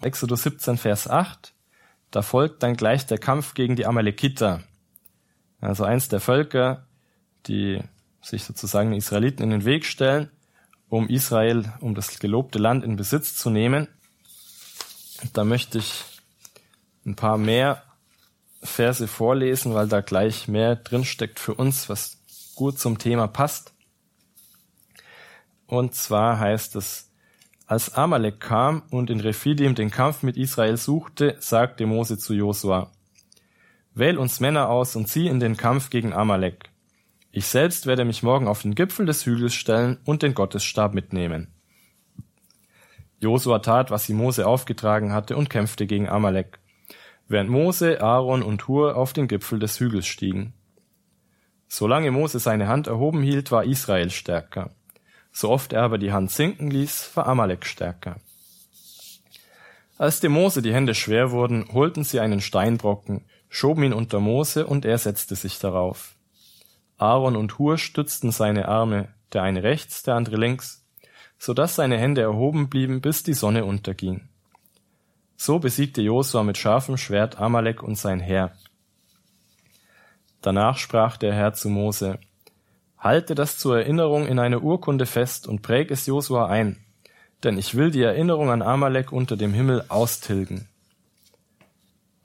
Exodus 17, Vers 8. Da folgt dann gleich der Kampf gegen die Amalekiter. Also eins der Völker, die sich sozusagen den Israeliten in den Weg stellen, um Israel, um das gelobte Land in Besitz zu nehmen. Da möchte ich ein paar mehr Verse vorlesen, weil da gleich mehr drinsteckt für uns, was gut zum Thema passt. Und zwar heißt es, als Amalek kam und in Rephidim den Kampf mit Israel suchte, sagte Mose zu Josua, Wähl uns Männer aus und zieh in den Kampf gegen Amalek. Ich selbst werde mich morgen auf den Gipfel des Hügels stellen und den Gottesstab mitnehmen. Josua tat, was ihm Mose aufgetragen hatte und kämpfte gegen Amalek, während Mose, Aaron und Hur auf den Gipfel des Hügels stiegen. Solange Mose seine Hand erhoben hielt, war Israel stärker. So oft er aber die Hand sinken ließ, war Amalek stärker. Als dem Mose die Hände schwer wurden, holten sie einen Steinbrocken, schoben ihn unter Mose und er setzte sich darauf. Aaron und Hur stützten seine Arme, der eine rechts, der andere links, so dass seine Hände erhoben blieben, bis die Sonne unterging. So besiegte Josua mit scharfem Schwert Amalek und sein Heer. Danach sprach der Herr zu Mose, Halte das zur Erinnerung in einer Urkunde fest und präg es Josua ein, denn ich will die Erinnerung an Amalek unter dem Himmel austilgen.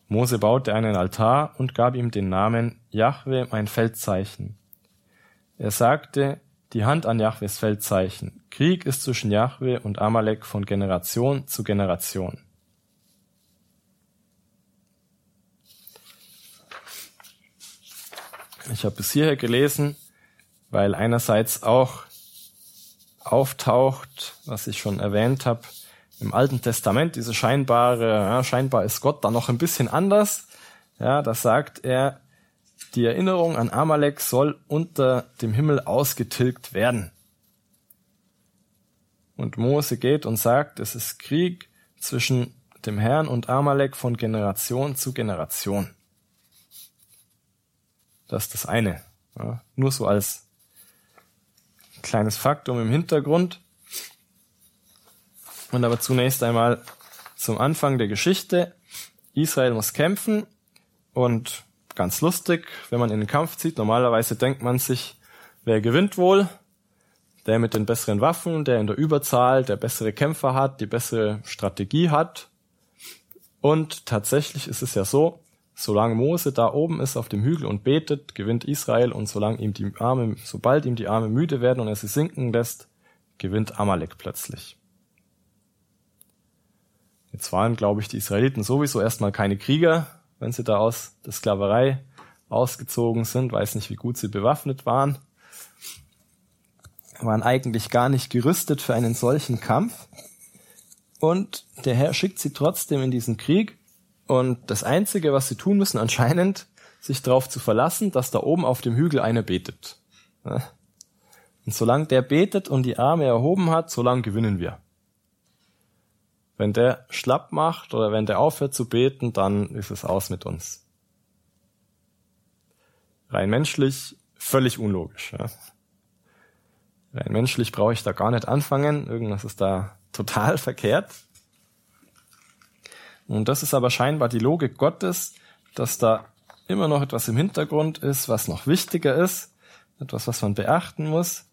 Mose baute einen Altar und gab ihm den Namen Jahwe mein Feldzeichen. Er sagte, die Hand an Jahwes Feldzeichen. Krieg ist zwischen Jahwe und Amalek von Generation zu Generation. Ich habe bis hierher gelesen, weil einerseits auch auftaucht, was ich schon erwähnt habe, im Alten Testament, diese scheinbare, ja, scheinbar ist Gott da noch ein bisschen anders. Ja, da sagt er, die Erinnerung an Amalek soll unter dem Himmel ausgetilgt werden. Und Mose geht und sagt, es ist Krieg zwischen dem Herrn und Amalek von Generation zu Generation. Das ist das eine. Ja, nur so als kleines Faktum im Hintergrund. Und aber zunächst einmal zum Anfang der Geschichte. Israel muss kämpfen und ganz lustig, wenn man in den Kampf zieht, normalerweise denkt man sich, wer gewinnt wohl? Der mit den besseren Waffen, der in der Überzahl, der bessere Kämpfer hat, die bessere Strategie hat. Und tatsächlich ist es ja so, solange Mose da oben ist auf dem Hügel und betet, gewinnt Israel und solange ihm die Arme, sobald ihm die Arme müde werden und er sie sinken lässt, gewinnt Amalek plötzlich. Jetzt waren, glaube ich, die Israeliten sowieso erstmal keine Krieger, wenn sie da aus der Sklaverei ausgezogen sind, weiß nicht, wie gut sie bewaffnet waren, waren eigentlich gar nicht gerüstet für einen solchen Kampf. Und der Herr schickt sie trotzdem in diesen Krieg. Und das Einzige, was sie tun müssen, anscheinend, sich darauf zu verlassen, dass da oben auf dem Hügel einer betet. Und solange der betet und die Arme erhoben hat, solange gewinnen wir. Wenn der schlapp macht oder wenn der aufhört zu beten, dann ist es aus mit uns. Rein menschlich völlig unlogisch. Rein menschlich brauche ich da gar nicht anfangen. Irgendwas ist da total verkehrt. Und das ist aber scheinbar die Logik Gottes, dass da immer noch etwas im Hintergrund ist, was noch wichtiger ist, etwas, was man beachten muss.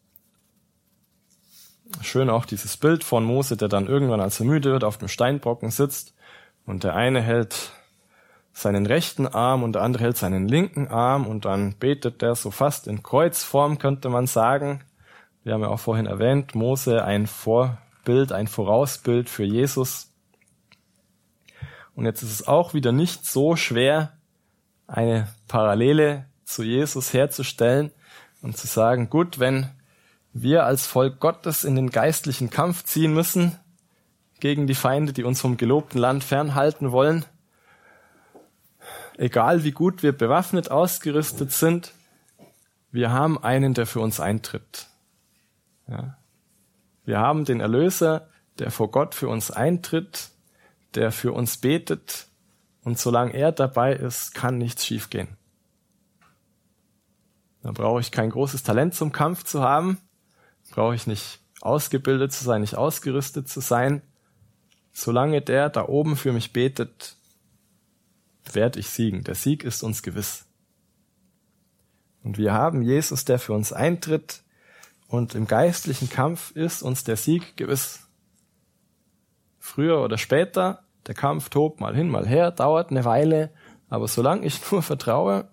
Schön auch dieses Bild von Mose, der dann irgendwann, als er müde wird, auf dem Steinbrocken sitzt und der eine hält seinen rechten Arm und der andere hält seinen linken Arm und dann betet der so fast in Kreuzform, könnte man sagen. Wir haben ja auch vorhin erwähnt, Mose ein Vorbild, ein Vorausbild für Jesus. Und jetzt ist es auch wieder nicht so schwer, eine Parallele zu Jesus herzustellen und zu sagen, gut, wenn wir als Volk Gottes in den geistlichen Kampf ziehen müssen gegen die Feinde, die uns vom gelobten Land fernhalten wollen. Egal wie gut wir bewaffnet ausgerüstet sind, wir haben einen, der für uns eintritt. Ja. Wir haben den Erlöser, der vor Gott für uns eintritt, der für uns betet, und solange er dabei ist, kann nichts schiefgehen. Da brauche ich kein großes Talent zum Kampf zu haben, brauche ich nicht ausgebildet zu sein, nicht ausgerüstet zu sein. Solange der da oben für mich betet, werde ich siegen. Der Sieg ist uns gewiss. Und wir haben Jesus, der für uns eintritt, und im geistlichen Kampf ist uns der Sieg gewiss. Früher oder später, der Kampf tobt mal hin, mal her, dauert eine Weile, aber solange ich nur vertraue,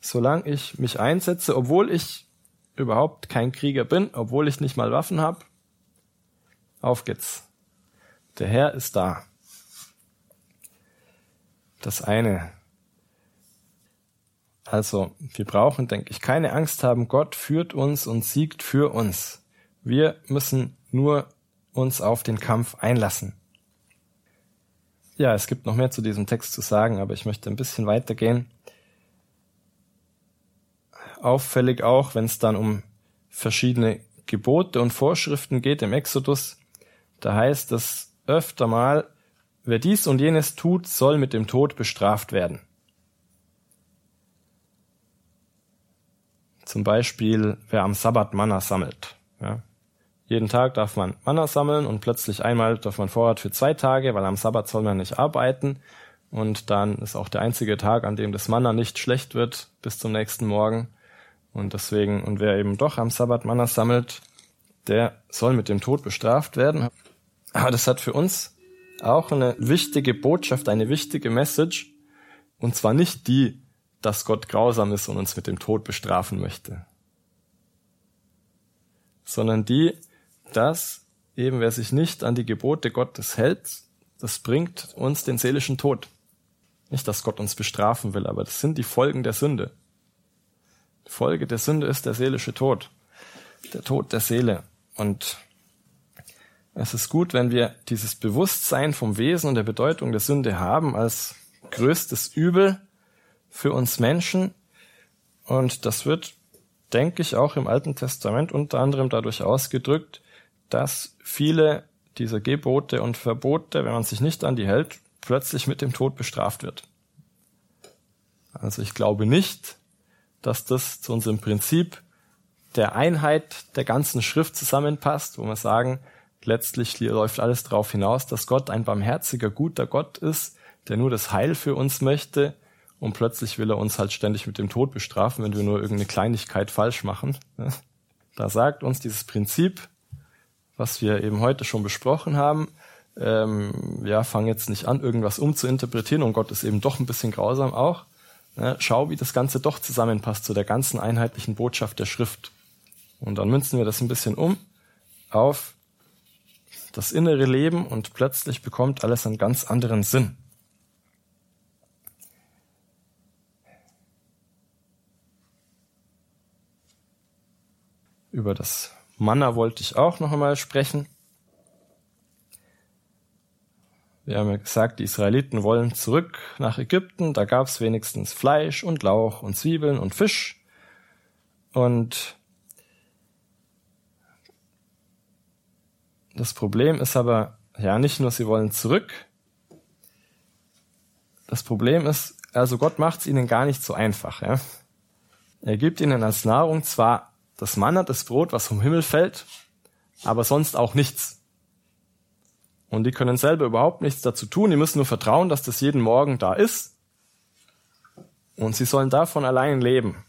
solange ich mich einsetze, obwohl ich überhaupt kein Krieger bin, obwohl ich nicht mal Waffen habe. Auf geht's. Der Herr ist da. Das eine. Also, wir brauchen, denke ich, keine Angst haben. Gott führt uns und siegt für uns. Wir müssen nur uns auf den Kampf einlassen. Ja, es gibt noch mehr zu diesem Text zu sagen, aber ich möchte ein bisschen weitergehen auffällig auch, wenn es dann um verschiedene Gebote und Vorschriften geht im Exodus. Da heißt es öfter mal, wer dies und jenes tut, soll mit dem Tod bestraft werden. Zum Beispiel, wer am Sabbat Manna sammelt. Ja. Jeden Tag darf man Manna sammeln und plötzlich einmal darf man Vorrat für zwei Tage, weil am Sabbat soll man nicht arbeiten. Und dann ist auch der einzige Tag, an dem das Manna nicht schlecht wird bis zum nächsten Morgen. Und deswegen, und wer eben doch am Sabbat Manna sammelt, der soll mit dem Tod bestraft werden. Aber das hat für uns auch eine wichtige Botschaft, eine wichtige Message. Und zwar nicht die, dass Gott grausam ist und uns mit dem Tod bestrafen möchte. Sondern die, dass eben wer sich nicht an die Gebote Gottes hält, das bringt uns den seelischen Tod. Nicht, dass Gott uns bestrafen will, aber das sind die Folgen der Sünde. Folge der Sünde ist der seelische Tod, der Tod der Seele. Und es ist gut, wenn wir dieses Bewusstsein vom Wesen und der Bedeutung der Sünde haben als größtes Übel für uns Menschen. Und das wird, denke ich, auch im Alten Testament unter anderem dadurch ausgedrückt, dass viele dieser Gebote und Verbote, wenn man sich nicht an die hält, plötzlich mit dem Tod bestraft wird. Also ich glaube nicht, dass das zu unserem Prinzip der Einheit der ganzen Schrift zusammenpasst, wo wir sagen, letztlich läuft alles darauf hinaus, dass Gott ein barmherziger, guter Gott ist, der nur das Heil für uns möchte und plötzlich will er uns halt ständig mit dem Tod bestrafen, wenn wir nur irgendeine Kleinigkeit falsch machen. Da sagt uns dieses Prinzip, was wir eben heute schon besprochen haben, ähm, ja, fang jetzt nicht an, irgendwas umzuinterpretieren und Gott ist eben doch ein bisschen grausam auch. Ja, schau, wie das Ganze doch zusammenpasst zu der ganzen einheitlichen Botschaft der Schrift. Und dann münzen wir das ein bisschen um auf das innere Leben und plötzlich bekommt alles einen ganz anderen Sinn. Über das Manna wollte ich auch noch einmal sprechen. Wir haben ja gesagt, die Israeliten wollen zurück nach Ägypten. Da gab es wenigstens Fleisch und Lauch und Zwiebeln und Fisch. Und das Problem ist aber, ja, nicht nur, sie wollen zurück. Das Problem ist, also Gott macht es ihnen gar nicht so einfach. Ja? Er gibt ihnen als Nahrung zwar das Manna, das Brot, was vom Himmel fällt, aber sonst auch nichts. Und die können selber überhaupt nichts dazu tun. Die müssen nur vertrauen, dass das jeden Morgen da ist. Und sie sollen davon allein leben.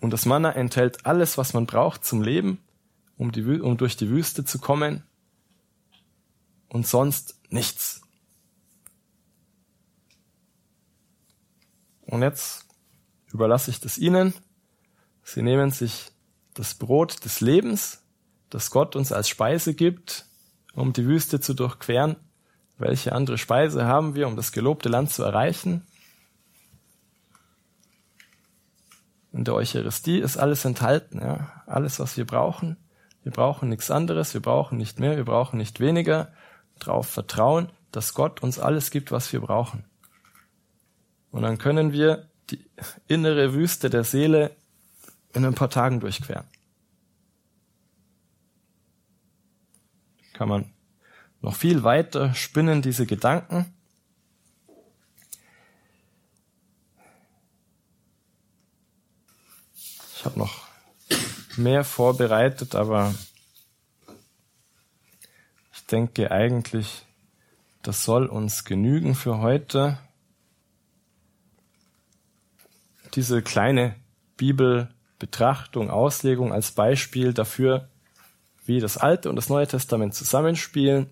Und das Manna enthält alles, was man braucht zum Leben, um, die, um durch die Wüste zu kommen. Und sonst nichts. Und jetzt überlasse ich das Ihnen. Sie nehmen sich das Brot des Lebens, das Gott uns als Speise gibt, um die Wüste zu durchqueren? Welche andere Speise haben wir, um das gelobte Land zu erreichen? In der Eucharistie ist alles enthalten, ja. Alles, was wir brauchen. Wir brauchen nichts anderes, wir brauchen nicht mehr, wir brauchen nicht weniger. Darauf vertrauen, dass Gott uns alles gibt, was wir brauchen. Und dann können wir die innere Wüste der Seele in ein paar Tagen durchqueren. kann man noch viel weiter spinnen, diese Gedanken. Ich habe noch mehr vorbereitet, aber ich denke eigentlich, das soll uns genügen für heute. Diese kleine Bibelbetrachtung, Auslegung als Beispiel dafür, wie das Alte und das Neue Testament zusammenspielen,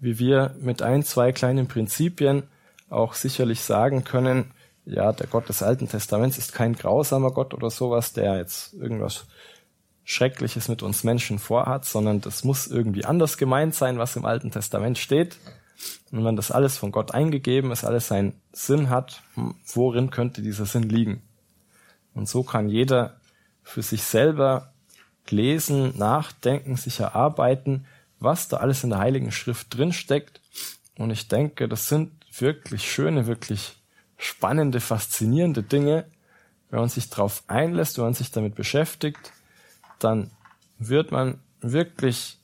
wie wir mit ein, zwei kleinen Prinzipien auch sicherlich sagen können, ja, der Gott des Alten Testaments ist kein grausamer Gott oder sowas, der jetzt irgendwas Schreckliches mit uns Menschen vorhat, sondern das muss irgendwie anders gemeint sein, was im Alten Testament steht. Und wenn das alles von Gott eingegeben ist, alles seinen Sinn hat, worin könnte dieser Sinn liegen? Und so kann jeder für sich selber lesen, nachdenken, sich erarbeiten, was da alles in der Heiligen Schrift drinsteckt. Und ich denke, das sind wirklich schöne, wirklich spannende, faszinierende Dinge. Wenn man sich darauf einlässt, wenn man sich damit beschäftigt, dann wird man wirklich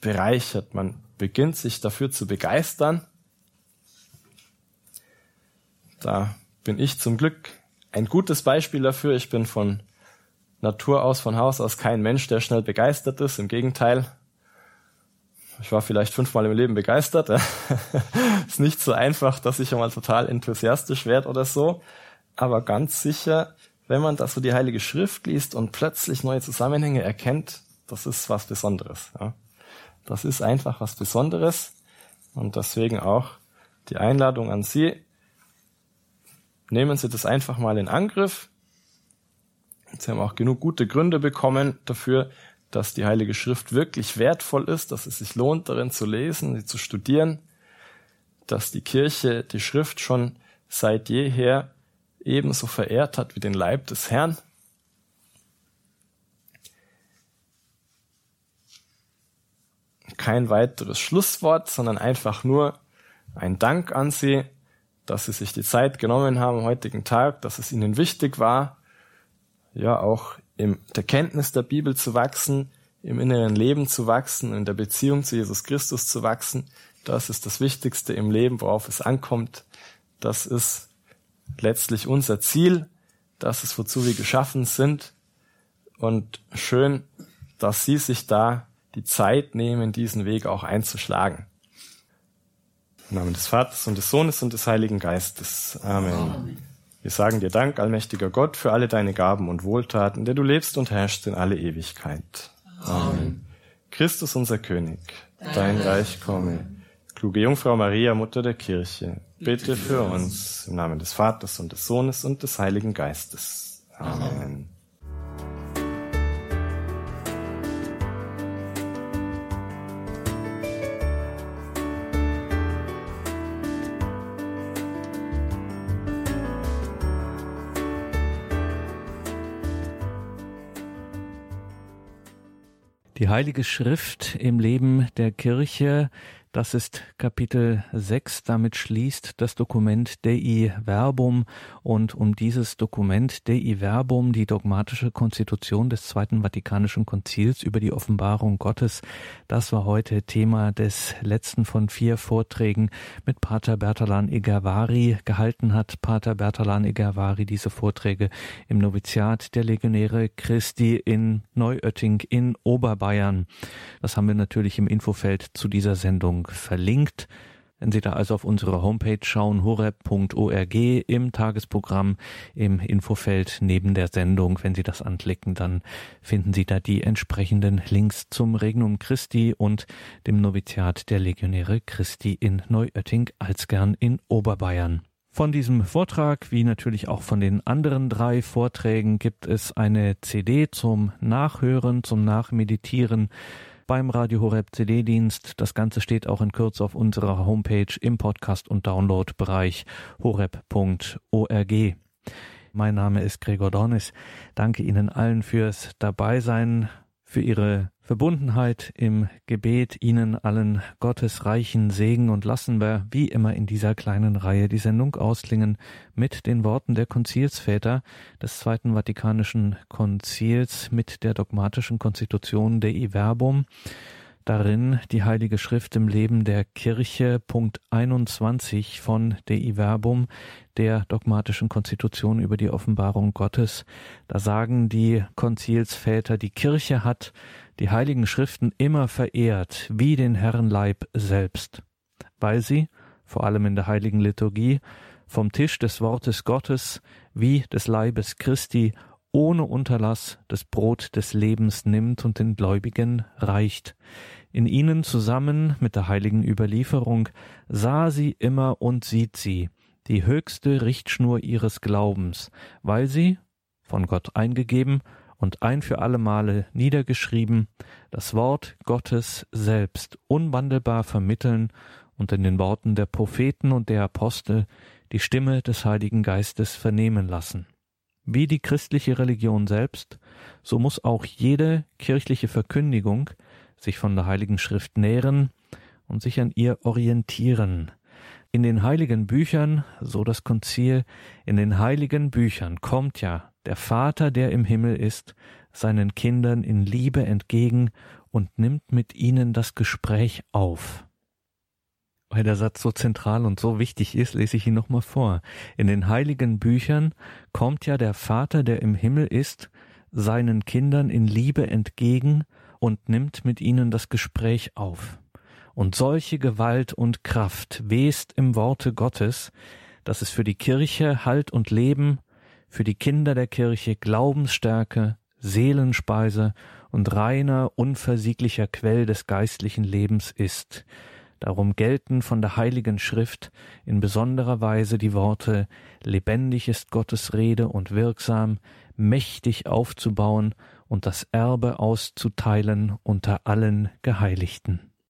bereichert. Man beginnt sich dafür zu begeistern. Da bin ich zum Glück ein gutes Beispiel dafür. Ich bin von Natur aus, von Haus aus kein Mensch, der schnell begeistert ist. Im Gegenteil, ich war vielleicht fünfmal im Leben begeistert. ist nicht so einfach, dass ich einmal total enthusiastisch werde oder so. Aber ganz sicher, wenn man da so die Heilige Schrift liest und plötzlich neue Zusammenhänge erkennt, das ist was Besonderes. Ja. Das ist einfach was Besonderes. Und deswegen auch die Einladung an Sie. Nehmen Sie das einfach mal in Angriff. Sie haben auch genug gute Gründe bekommen dafür, dass die Heilige Schrift wirklich wertvoll ist, dass es sich lohnt, darin zu lesen, sie zu studieren, dass die Kirche die Schrift schon seit jeher ebenso verehrt hat wie den Leib des Herrn. Kein weiteres Schlusswort, sondern einfach nur ein Dank an Sie, dass Sie sich die Zeit genommen haben am heutigen Tag, dass es Ihnen wichtig war, ja auch in der Kenntnis der Bibel zu wachsen, im inneren Leben zu wachsen, in der Beziehung zu Jesus Christus zu wachsen. Das ist das Wichtigste im Leben, worauf es ankommt. Das ist letztlich unser Ziel, das ist, wozu wir geschaffen sind. Und schön, dass Sie sich da die Zeit nehmen, diesen Weg auch einzuschlagen. Im Namen des Vaters und des Sohnes und des Heiligen Geistes. Amen. Amen. Wir sagen dir Dank, allmächtiger Gott, für alle deine Gaben und Wohltaten, der du lebst und herrschst in alle Ewigkeit. Amen. Christus unser König, dein Reich komme. Kluge Jungfrau Maria, Mutter der Kirche, bitte für uns im Namen des Vaters und des Sohnes und des Heiligen Geistes. Amen.
Die Heilige Schrift im Leben der Kirche das ist Kapitel 6. Damit schließt das Dokument Dei Verbum und um dieses Dokument Dei Verbum, die dogmatische Konstitution des Zweiten Vatikanischen Konzils über die Offenbarung Gottes, das war heute Thema des letzten von vier Vorträgen mit Pater Bertalan Egervari gehalten hat. Pater Bertalan Egervari diese Vorträge im Noviziat der Legionäre Christi in Neuötting in Oberbayern. Das haben wir natürlich im Infofeld zu dieser Sendung Sendung verlinkt. Wenn Sie da also auf unsere Homepage schauen, horeb.org im Tagesprogramm, im Infofeld neben der Sendung, wenn Sie das anklicken, dann finden Sie da die entsprechenden Links zum Regnum Christi und dem Noviziat der Legionäre Christi in Neuötting als gern in Oberbayern. Von diesem Vortrag, wie natürlich auch von den anderen drei Vorträgen, gibt es eine CD zum Nachhören, zum Nachmeditieren beim Radio Horeb CD-Dienst. Das Ganze steht auch in Kürze auf unserer Homepage im Podcast- und Download-Bereich horeb.org. Mein Name ist Gregor Dornis. Danke Ihnen allen fürs Dabeisein, für Ihre Verbundenheit im Gebet, Ihnen allen Gottes reichen Segen und lassen wir wie immer in dieser kleinen Reihe die Sendung ausklingen mit den Worten der Konzilsväter des Zweiten Vatikanischen Konzils mit der dogmatischen Konstitution Dei Verbum darin die Heilige Schrift im Leben der Kirche, Punkt 21 von Dei Verbum, der dogmatischen Konstitution über die Offenbarung Gottes. Da sagen die Konzilsväter, die Kirche hat die Heiligen Schriften immer verehrt, wie den Herrenleib selbst, weil sie, vor allem in der Heiligen Liturgie, vom Tisch des Wortes Gottes wie des Leibes Christi ohne Unterlass das Brot des Lebens nimmt und den Gläubigen reicht. In ihnen zusammen mit der heiligen Überlieferung sah sie immer und sieht sie, die höchste Richtschnur ihres Glaubens, weil sie, von Gott eingegeben und ein für alle Male niedergeschrieben, das Wort Gottes selbst unwandelbar vermitteln und in den Worten der Propheten und der Apostel die Stimme des Heiligen Geistes vernehmen lassen. Wie die christliche Religion selbst, so muss auch jede kirchliche Verkündigung sich von der Heiligen Schrift nähren und sich an ihr orientieren. In den heiligen Büchern, so das Konzil, in den heiligen Büchern kommt ja der Vater, der im Himmel ist, seinen Kindern in Liebe entgegen und nimmt mit ihnen das Gespräch auf. Weil der Satz so zentral und so wichtig ist, lese ich ihn nochmal vor. In den heiligen Büchern kommt ja der Vater, der im Himmel ist, seinen Kindern in Liebe entgegen und nimmt mit ihnen das Gespräch auf. Und solche Gewalt und Kraft west im Worte Gottes, dass es für die Kirche Halt und Leben, für die Kinder der Kirche Glaubensstärke, Seelenspeise und reiner, unversieglicher Quell des geistlichen Lebens ist. Darum gelten von der Heiligen Schrift in besonderer Weise die Worte Lebendig ist Gottes Rede und wirksam, mächtig aufzubauen und das Erbe auszuteilen unter allen Geheiligten.